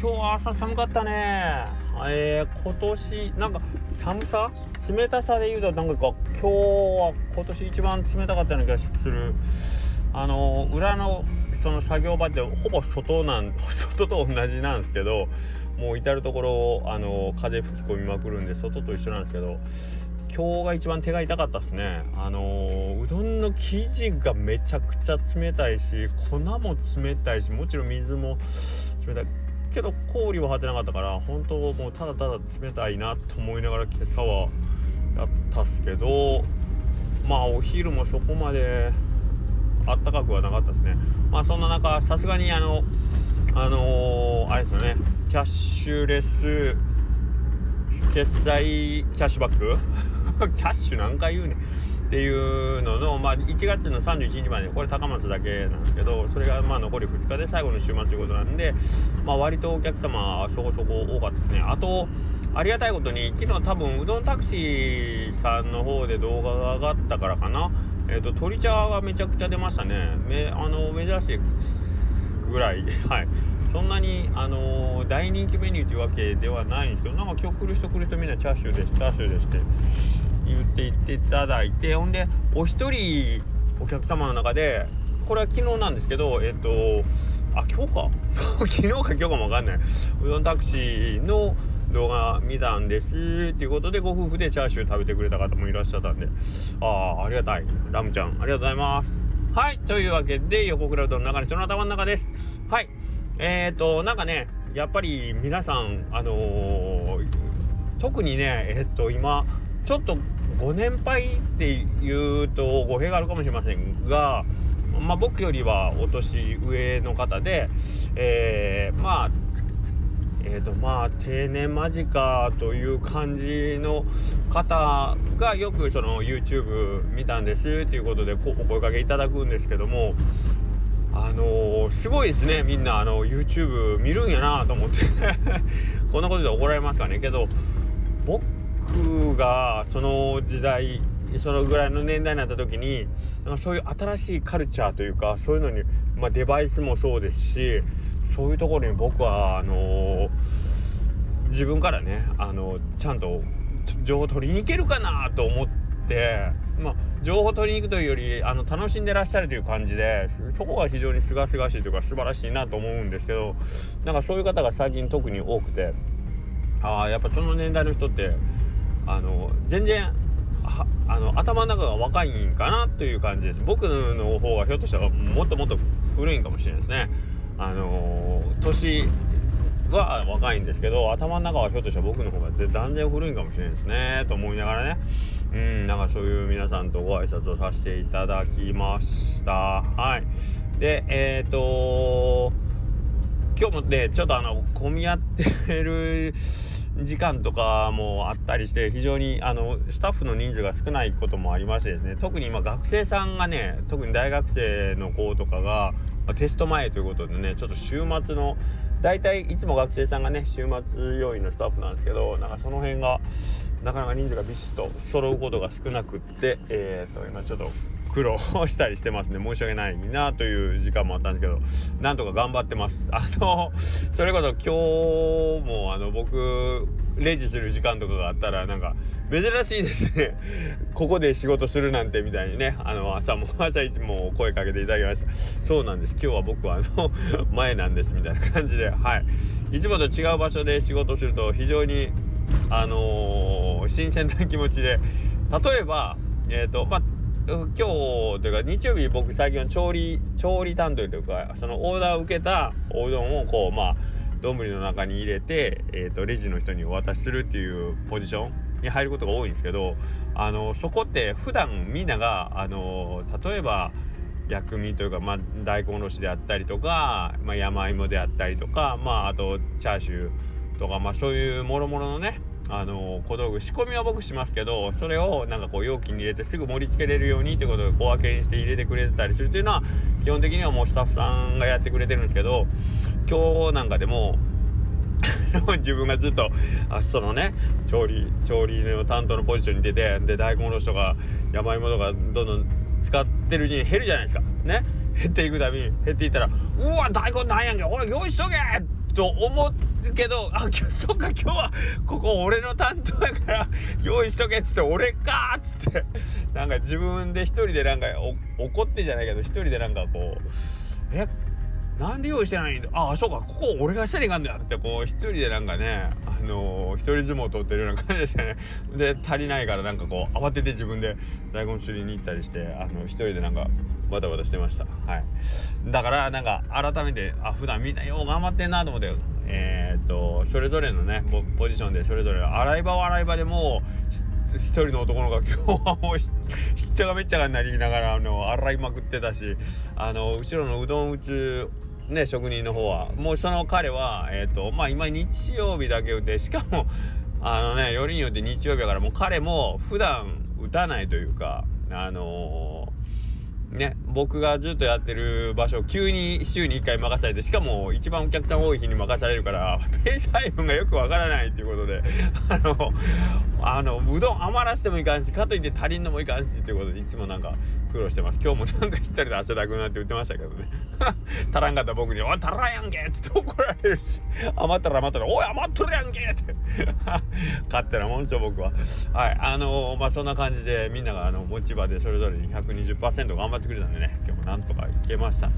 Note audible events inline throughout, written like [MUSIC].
今日朝寒かったね。えー、今年なんか寒さ？冷たさで言うとなんか今日は今年一番冷たかったような気がする。あの裏のその作業場ってほぼ外なん [LAUGHS] 外と同じなんですけどもう至る所あの風吹き込みまくるんで外と一緒なんですけど今日が一番手が痛かったですね。あのうどんの生地がめちゃくちゃ冷たいし粉も冷たいしもちろん水も冷たい。けど氷は張ってなかったから本当もうただただ冷たいなと思いながら今朝はやったっすけどまあお昼もそこまであったかくはなかったですね。まあそんな中さすがにあのあのー、あれですよね。キャッシュレス決済キャッシュバック？[LAUGHS] キャッシュ何回言うねん。っていうのの、まあ、1月の31日までこれ高松だけなんですけどそれがまあ残り2日で最後の週末ということなんで、まあ、割とお客様そこそこ多かったですね。あとありがたいことに昨日多分うどんタクシーさんの方で動画が上がったからかな。えっ、ー、と鶏茶がめちゃくちゃ出ましたね。めあの珍しいぐらい。[LAUGHS] はい。そんなに、あのー、大人気メニューというわけではないんですけどなんか今日来る人来る人みんなチャーシューですチャーシューですって。言っていっていただいてほんでお一人お客様の中でこれは昨日なんですけどえっ、とあ今日か？[LAUGHS] 昨日か今日かもわかんない。うどんタクシーの動画見たんですっていうことでご夫婦でチャーシュー食べてくれた方もいらっしゃったんでああありがたい。ラムちゃんありがとうございます。はいというわけで横倉うどんの中の人の頭の中です。はいえっ、ー、となんかねやっぱり皆さんあのー、特にねえっ、と今ちょっとご年配っていうと語弊があるかもしれませんが、まあ、僕よりはお年上の方で、えー、まあえーとまあ定年間近という感じの方がよくその YouTube 見たんですっていうことでお声かけいただくんですけどもあのー、すごいですねみんなあの YouTube 見るんやなと思って。[LAUGHS] こんなことで怒られますかね。けど僕僕がその時代そのぐらいの年代になった時になんかそういう新しいカルチャーというかそういうのに、まあ、デバイスもそうですしそういうところに僕はあのー、自分からね、あのー、ちゃんと情報取りに行けるかなと思って。まあ、情報取りに行くというよりあの楽しんでらっしゃるという感じでそこが非常にすがすがしいというか素晴らしいなと思うんですけどなんかそういう方が最近特に多くてああやっぱその年代の人ってあの全然あの頭の中が若いんかなという感じです。僕の方がひょっとしたらもっともっと古いんかもしれないですね。あの年は若いんですけど頭の中はひょっとしたら僕の方が断然古いんかもしれないですねと思いながらね。うんなんかそういう皆さんとご挨拶をさせていただきました。はい。でえっ、ー、と今日もねちょっとあの混み合ってる時間とかもあったりして非常にあのスタッフの人数が少ないこともありましてですね特に今学生さんがね特に大学生の子とかが、ま、テスト前ということでねちょっと週末の大体いつも学生さんがね週末要員のスタッフなんですけどなんかその辺がなかなか人数がビシッと揃うことが少なくってえっ、と今ちょっと苦労したりしてますね。申し訳ないなという時間もあったんですけどなんとか頑張ってます。あのそれこそ今日もあの僕レジする時間とかがあったらなんか珍しいですね。ここで仕事するなんてみたいにねあの朝も朝一も声かけていただきました。そうなんです。今日は僕はあの前なんですみたいな感じではい。いつもと違う場所で仕事すると非常にあのー、新鮮な気持ちで例えばえっ、ー、とまあ今日というか日曜日僕最近は調理調理担当というかそのオーダーを受けたおうどんをこうまあ丼の中に入れて、えーと、レジの人にお渡しするっていうポジションに入ることが多いんですけどあのそこって普段みんながあの例えば薬味というか、まあ、大根おろしであったりとか、まあ、山芋であったりとか、まあ、あとチャーシューとか、まあ、そういうもろもろのねあの小道具仕込みは僕しますけどそれをなんかこう容器に入れてすぐ盛り付けれるようにということで小分けにして入れてくれてたりするというのは基本的にはもうスタッフさんがやってくれてるんですけど今日なんかでも自分がずっとあそのね調理調理の担当のポジションに出てで大根おろしとか山芋とかどんどん使ってるうちに減るじゃないですかね減っていくたびに減っていったら「うわ大根なんやんけおい用意しとけ!」と思ってけどあそっか今日はここ俺の担当やから用意しとけっつって俺かっつって。なんか自分で一人でなんか怒ってじゃないけど一人でなんかこうえなんで用意してないんだ？ああそうかここ俺がしたらいかんだってこう一人でなんかねあのー、一人相撲を取ってるような感じでしたね。で足りないからなんかこう慌てて自分で大根釣りに行ったりしてあの一人でなんかバタバタしてました。はい。だからなんか改めてあ普段みんなよう頑張ってんなと思ってえー、っとそれぞれのねポジションでそれぞれ洗い場は洗い場でもう一人の男の子が今日はもうしっちゃがめっちゃがになりながらあの洗いまくってたしあの後ろのうどん打つね職人の方はもうその彼はえっ、とまあ今日曜日だけ打ってしかもあのねよりによって日曜日だからもう彼も普段打たないというかあのね、僕がずっとやってる場所急に週に1回任されてしかも一番お客さん多い日に任されるからペース配分がよくわからないっていうことで [LAUGHS] あのあのうどん余らせてもいかんしかといって足りんのもいかんしっていうことでいつもなんか苦労してます今日もなんか一人で汗だくなって言ってましたけどね [LAUGHS] 足らんかった僕に「おい足らんやんけ!」っつって怒られるし余ったら余ったら「おい余っとるやんけ!」って [LAUGHS] 勝手なもんでしょ僕ははいあのー、まあそんな感じでみんながあの持ち場でそれぞれに120%頑張ってくれたんでね今日もなんとかいけました。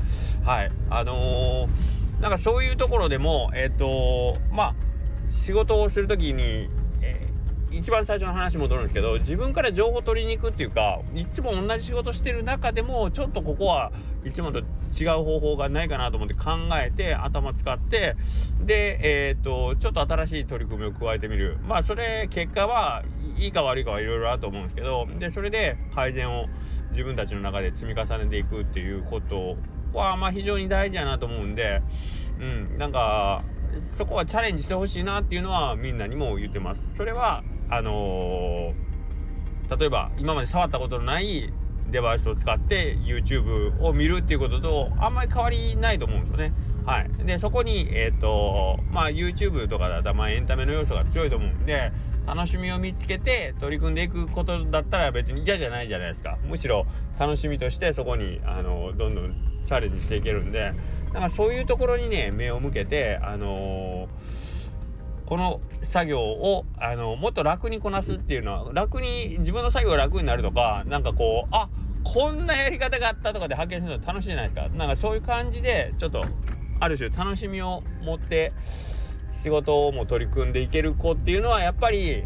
はい。あのー、なんかそういうところでもえっ、ー、とまあ仕事をする時に一番最初の話戻るんですけど自分から情報取りに行くっていうかいつも同じ仕事してる中でもちょっとここはいつもと違う方法がないかなと思って考えて頭使ってでえっ、ー、とちょっと新しい取り組みを加えてみる。まあそれ結果はいいか悪いかはいろいろあると思うんですけどでそれで改善を自分たちの中で積み重ねていくっていうことはまあ非常に大事やなと思うんでうんなんかそこはチャレンジしてほしいなっていうのはみんなにも言ってます。それはあのー、例えば今まで触ったことのないデバイスを使って YouTube を見るっていうこととあんまり変わりないと思うんですよね。はい、でそこに、えーとまあ、YouTube とかだったら、まあ、エンタメの要素が強いと思うんで楽しみを見つけて取り組んでいくことだったら別に嫌じゃないじゃないですか。むしろ楽しみとしてそこにあのどんどんチャレンジしていけるんで。だかそういうところにね目を向けてあのーこの作業をあのもっと楽にこなすっていうのは楽に自分の作業が楽になるとかなんかこうあこんなやり方があったとかで発見するの楽しいじゃないですか。なんかそういう感じでちょっとある種楽しみを持って仕事も取り組んでいける子っていうのはやっぱり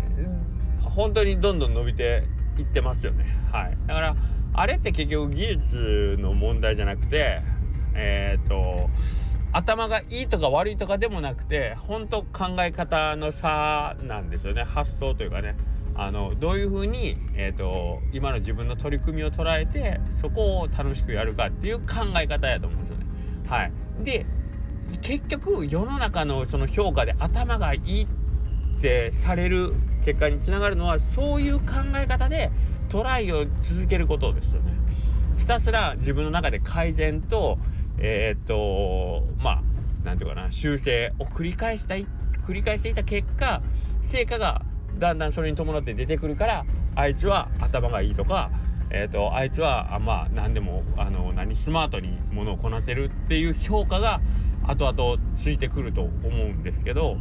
本当にどんどん伸びていってますよね。はい。だからあれって結局技術の問題じゃなくてえっ、と頭がいいとか悪いとかでもなくて本当考え方の差なんですよね。発想というかね。あのどういうふうに、えーと、今の自分の取り組みを捉えてそこを楽しくやるかっていう考え方やと思うんですよね。はい、で結局世の中のその評価で頭がいいってされる結果につながるのはそういう考え方でトライを続けることですよね。ひたすら自分の中で改善とえー、っとまあ何て言うかな修正を繰り返したい繰り返していた結果成果がだんだんそれに伴って出てくるからあいつは頭がいいとか、えーと、あいつはあまあ何でもあの何スマートにものをこなせるっていう評価が後々ついてくると思うんですけど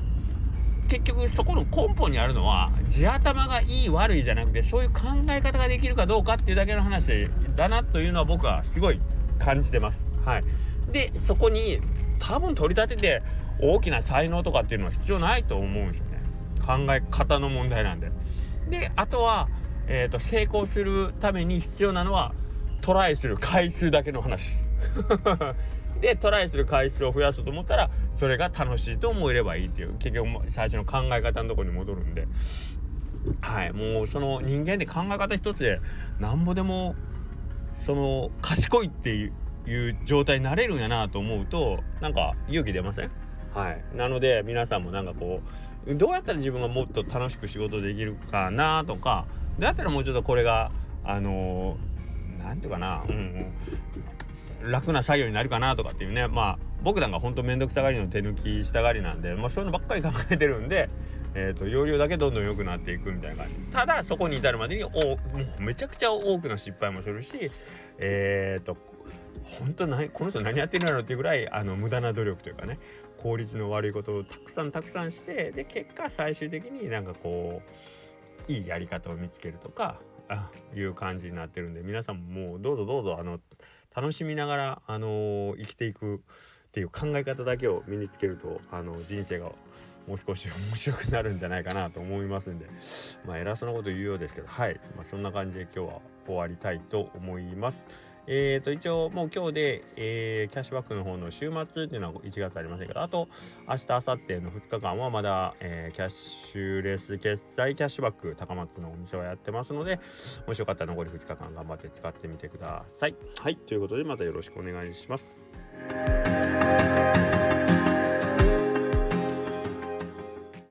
結局そこの根本にあるのは地頭がいい悪いじゃなくてそういう考え方ができるかどうかっていうだけの話だなというのは僕はすごい感じてます。はい、でそこに多分取り立てて大きな才能とかっていうのは必要ないと思うんですよね。考え方の問題なんで。であとは、えーと、成功するために必要なのはトライする回数だけの話。でトライする回数を増やそうと思ったらそれが楽しいと思えればいいっていう結局最初の考え方のとこに戻るんで。はいもうその人間で考え方一つでなんぼでもその賢いっていういう状態になれるんやなと思うとなんか勇気出ません？はい。なので皆さんもなんかこうどうやったら自分がもっと楽しく仕事できるかなとかどうやったらもうちょっとこれがあの何、ー、て言うかな、うんうん、楽な作業になるかなとかっていうね。まあ僕なんかほんと面倒くさがりの手抜きしたがりなんで、まあ、そういうのばっかり考えてるんで [LAUGHS] えーと、容量だけどんどん良くなっていくみたいな感じ。ただそこに至るまでにおもうめちゃくちゃ多くの失敗もするしえっ、ー、と本当何この人何やってるんだろうっていうぐらいあの無駄な努力というかね効率の悪いことをたくさんたくさんしてで結果最終的になんかこういいやり方を見つけるとかあいう感じになってるんで皆さんももうどうぞどうぞあの楽しみながら、あのー、生きていくっていう考え方だけを身につけるとあの人生がもう少し面白くなるんじゃないかなと思いますんでまあ偉そうなこと言うようですけどはい、まあ、そんな感じで今日は終わりたいと思います。えーと、一応もう今日で、えー、キャッシュバックの方の週末っていうのは1月ありませんけどあと明日明後日の2日間はまだ、えー、キャッシュレス決済キャッシュバック高松のお店はやってますのでもしよかったら残り2日間頑張って使ってみてください。はいということでまたよろしくお願いします。